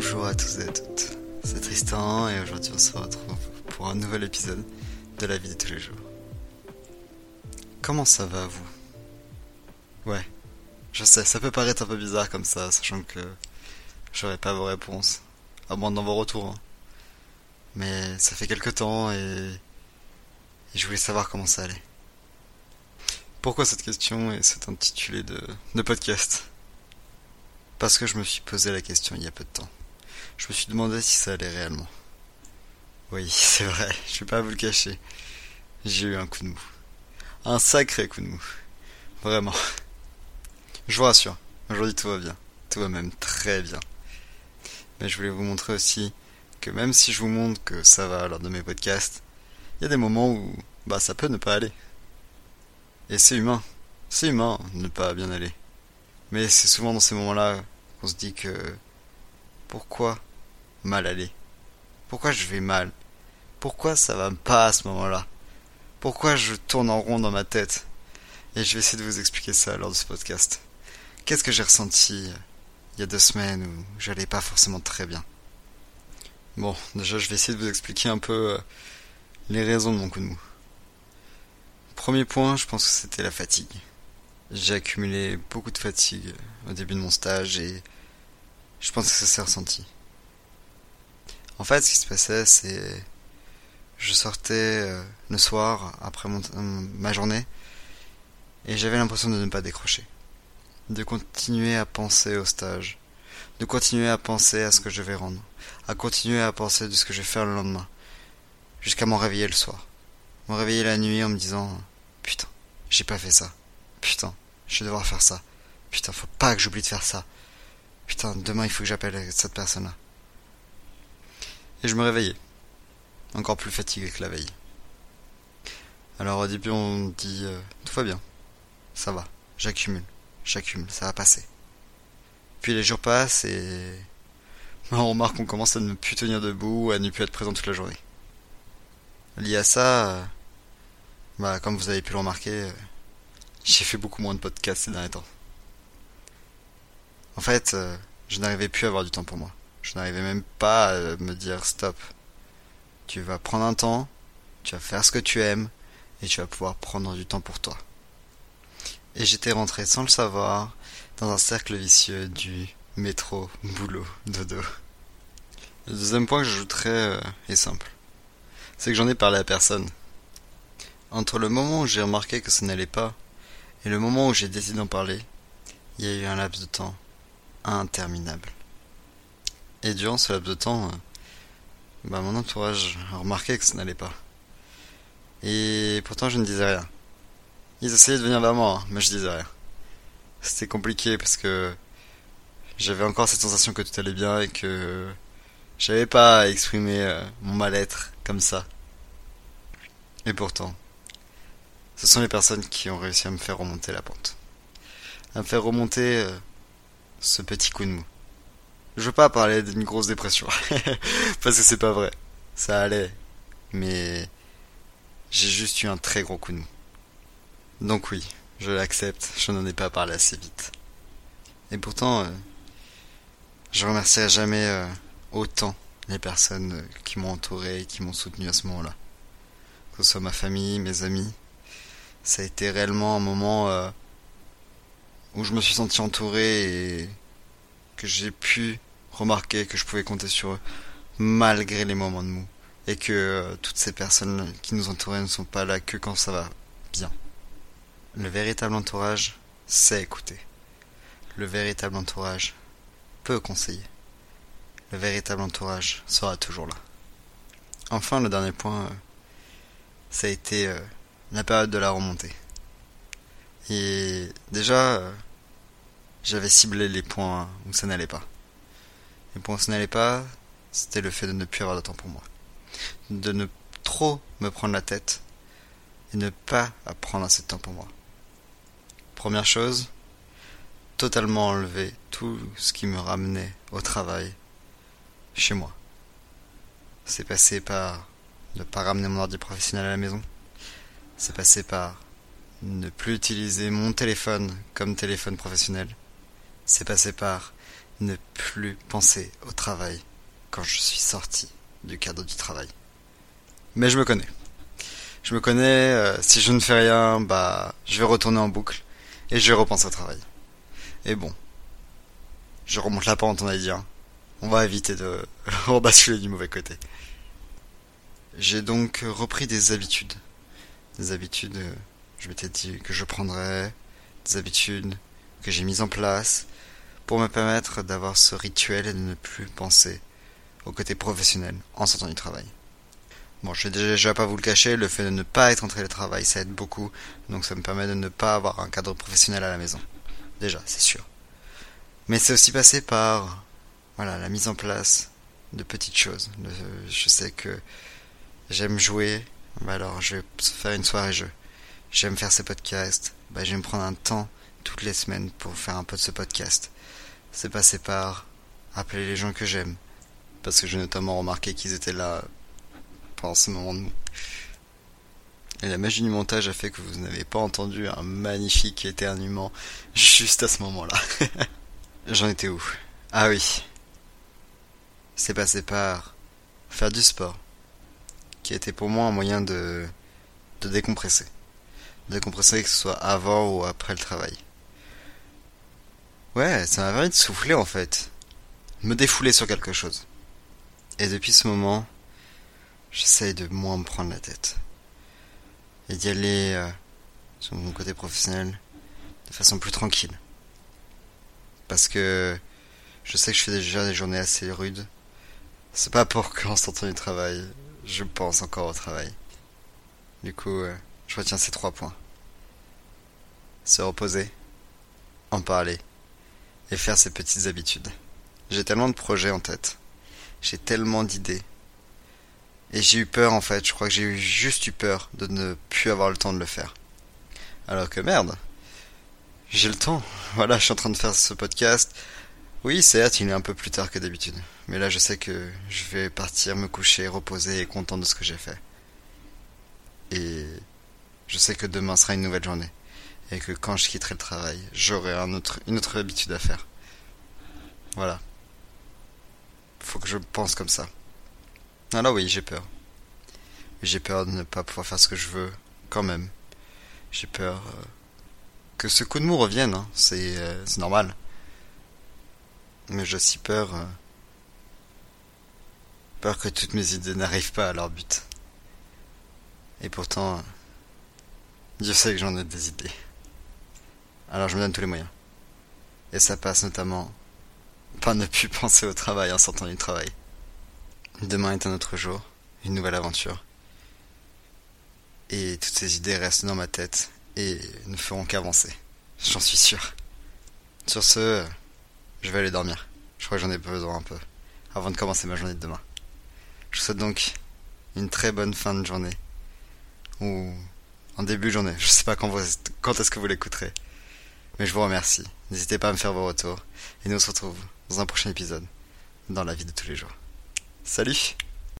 Bonjour à tous et à toutes, c'est Tristan et aujourd'hui on se retrouve pour un nouvel épisode de la vie de tous les jours. Comment ça va vous? Ouais, je sais, ça peut paraître un peu bizarre comme ça, sachant que j'aurais pas vos réponses, à moins dans vos retours. hein. Mais ça fait quelque temps et... je voulais savoir comment ça allait. Pourquoi cette question et cet intitulé de podcast? Parce que je me suis posé la question il y a peu de temps. Je me suis demandé si ça allait réellement. Oui, c'est vrai, je vais pas vous le cacher. J'ai eu un coup de mou. Un sacré coup de mou. Vraiment. Je vous rassure, aujourd'hui tout va bien. Tout va même très bien. Mais je voulais vous montrer aussi que même si je vous montre que ça va lors de mes podcasts, il y a des moments où bah ça peut ne pas aller. Et c'est humain. C'est humain de ne pas bien aller. Mais c'est souvent dans ces moments-là qu'on se dit que pourquoi mal aller Pourquoi je vais mal? Pourquoi ça va pas à ce moment-là? Pourquoi je tourne en rond dans ma tête? Et je vais essayer de vous expliquer ça lors de ce podcast. Qu'est-ce que j'ai ressenti il y a deux semaines où j'allais pas forcément très bien? Bon, déjà je vais essayer de vous expliquer un peu euh, les raisons de mon coup de mou. Premier point, je pense que c'était la fatigue. J'ai accumulé beaucoup de fatigue au début de mon stage et je pense que ça s'est ressenti. En fait, ce qui se passait, c'est je sortais euh, le soir après mon- euh, ma journée et j'avais l'impression de ne pas décrocher, de continuer à penser au stage, de continuer à penser à ce que je vais rendre, à continuer à penser de ce que je vais faire le lendemain, jusqu'à m'en réveiller le soir, me réveiller la nuit en me disant putain, j'ai pas fait ça, putain, je vais devoir faire ça, putain, faut pas que j'oublie de faire ça, putain, demain il faut que j'appelle cette personne-là. Et je me réveillais, encore plus fatigué que la veille. Alors au début on dit euh, tout va bien, ça va, j'accumule, j'accumule, ça va passer. Puis les jours passent et on remarque qu'on commence à ne plus tenir debout, à ne plus être présent toute la journée. Lié à ça, euh, bah comme vous avez pu le remarquer, euh, j'ai fait beaucoup moins de podcasts ces derniers temps. En fait, je n'arrivais plus à avoir du temps pour moi. Je n'arrivais même pas à me dire stop. Tu vas prendre un temps, tu vas faire ce que tu aimes, et tu vas pouvoir prendre du temps pour toi. Et j'étais rentré sans le savoir dans un cercle vicieux du métro, boulot, dodo. Le deuxième point que j'ajouterais euh, est simple. C'est que j'en ai parlé à personne. Entre le moment où j'ai remarqué que ça n'allait pas et le moment où j'ai décidé d'en parler, il y a eu un laps de temps interminable. Et durant ce laps de temps, euh, bah, mon entourage a remarqué que ça n'allait pas. Et pourtant je ne disais rien. Ils essayaient de venir vers moi, hein, mais je disais rien. C'était compliqué parce que j'avais encore cette sensation que tout allait bien et que j'avais pas à exprimer euh, mon mal-être comme ça. Et pourtant, ce sont les personnes qui ont réussi à me faire remonter la pente. À me faire remonter euh, ce petit coup de mou. Je veux pas parler d'une grosse dépression. Parce que c'est pas vrai. Ça allait. Mais j'ai juste eu un très gros coup de mou. Donc oui, je l'accepte, je n'en ai pas parlé assez vite. Et pourtant, euh, je remercierai jamais euh, autant les personnes euh, qui m'ont entouré et qui m'ont soutenu à ce moment-là. Que ce soit ma famille, mes amis. Ça a été réellement un moment où je me suis senti entouré et que j'ai pu remarquer que je pouvais compter sur eux malgré les moments de mou. Et que euh, toutes ces personnes qui nous entouraient ne sont pas là que quand ça va bien. Le véritable entourage sait écouter. Le véritable entourage peut conseiller. Le véritable entourage sera toujours là. Enfin, le dernier point, euh, ça a été euh, la période de la remontée. Et déjà, j'avais ciblé les points où ça n'allait pas. Les points où n'allait pas, c'était le fait de ne plus avoir de temps pour moi. De ne trop me prendre la tête et ne pas prendre assez de temps pour moi. Première chose, totalement enlever tout ce qui me ramenait au travail chez moi. C'est passé par ne pas ramener mon ordi professionnel à la maison. C'est passé par ne plus utiliser mon téléphone comme téléphone professionnel. C'est passé par ne plus penser au travail quand je suis sorti du cadre du travail. Mais je me connais. Je me connais, euh, si je ne fais rien, bah, je vais retourner en boucle et je vais repenser au travail. Et bon, je remonte la pente, on a dit. Hein. On va éviter de rebasculer du mauvais côté. J'ai donc repris des habitudes. Des habitudes, euh, je m'étais dit que je prendrais, des habitudes que j'ai mises en place pour me permettre d'avoir ce rituel et de ne plus penser au côté professionnel en sortant du travail. Bon, je vais déjà pas vous le cacher, le fait de ne pas être entré au travail, ça aide beaucoup, donc ça me permet de ne pas avoir un cadre professionnel à la maison. Déjà, c'est sûr. Mais c'est aussi passé par, voilà, la mise en place de petites choses. Je sais que j'aime jouer, bah alors je vais faire une soirée jeu. J'aime faire ces podcasts, bah je vais me prendre un temps toutes les semaines pour faire un peu de ce podcast. C'est passé par appeler les gens que j'aime, parce que j'ai notamment remarqué qu'ils étaient là pendant ce moment de mou. Et la magie du montage a fait que vous n'avez pas entendu un magnifique éternuement juste à ce moment-là. J'en étais où? Ah oui. C'est passé par faire du sport, qui été pour moi un moyen de, de décompresser. Décompresser que ce soit avant ou après le travail. Ouais, ça m'a permis de souffler en fait. Me défouler sur quelque chose. Et depuis ce moment, j'essaye de moins me prendre la tête. Et d'y aller euh, sur mon côté professionnel de façon plus tranquille. Parce que je sais que je fais déjà des journées assez rudes. C'est pas pour qu'en sortant du travail, je pense encore au travail. Du coup, euh, je retiens ces trois points. Se reposer, en parler, et faire ses petites habitudes. J'ai tellement de projets en tête. J'ai tellement d'idées et j'ai eu peur en fait, je crois que j'ai eu juste eu peur de ne plus avoir le temps de le faire. Alors que merde, j'ai le temps. Voilà, je suis en train de faire ce podcast. Oui, certes, il est un peu plus tard que d'habitude. Mais là, je sais que je vais partir me coucher, reposer et content de ce que j'ai fait. Et je sais que demain sera une nouvelle journée. Et que quand je quitterai le travail, j'aurai un autre, une autre habitude à faire. Voilà. Faut que je pense comme ça. Ah là oui, j'ai peur. J'ai peur de ne pas pouvoir faire ce que je veux, quand même. J'ai peur euh, que ce coup de mou revienne, hein. euh, c'est normal. Mais j'ai aussi peur... Euh, peur que toutes mes idées n'arrivent pas à leur but. Et pourtant, Dieu sait que j'en ai des idées. Alors je me donne tous les moyens. Et ça passe notamment par ne plus penser au travail en sortant du travail. Demain est un autre jour, une nouvelle aventure. Et toutes ces idées restent dans ma tête et ne feront qu'avancer. J'en suis sûr. Sur ce, je vais aller dormir. Je crois que j'en ai besoin un peu avant de commencer ma journée de demain. Je vous souhaite donc une très bonne fin de journée. Ou en début de journée. Je sais pas quand, quand est-ce que vous l'écouterez. Mais je vous remercie. N'hésitez pas à me faire vos retours. Et nous on se retrouve dans un prochain épisode dans la vie de tous les jours. Salut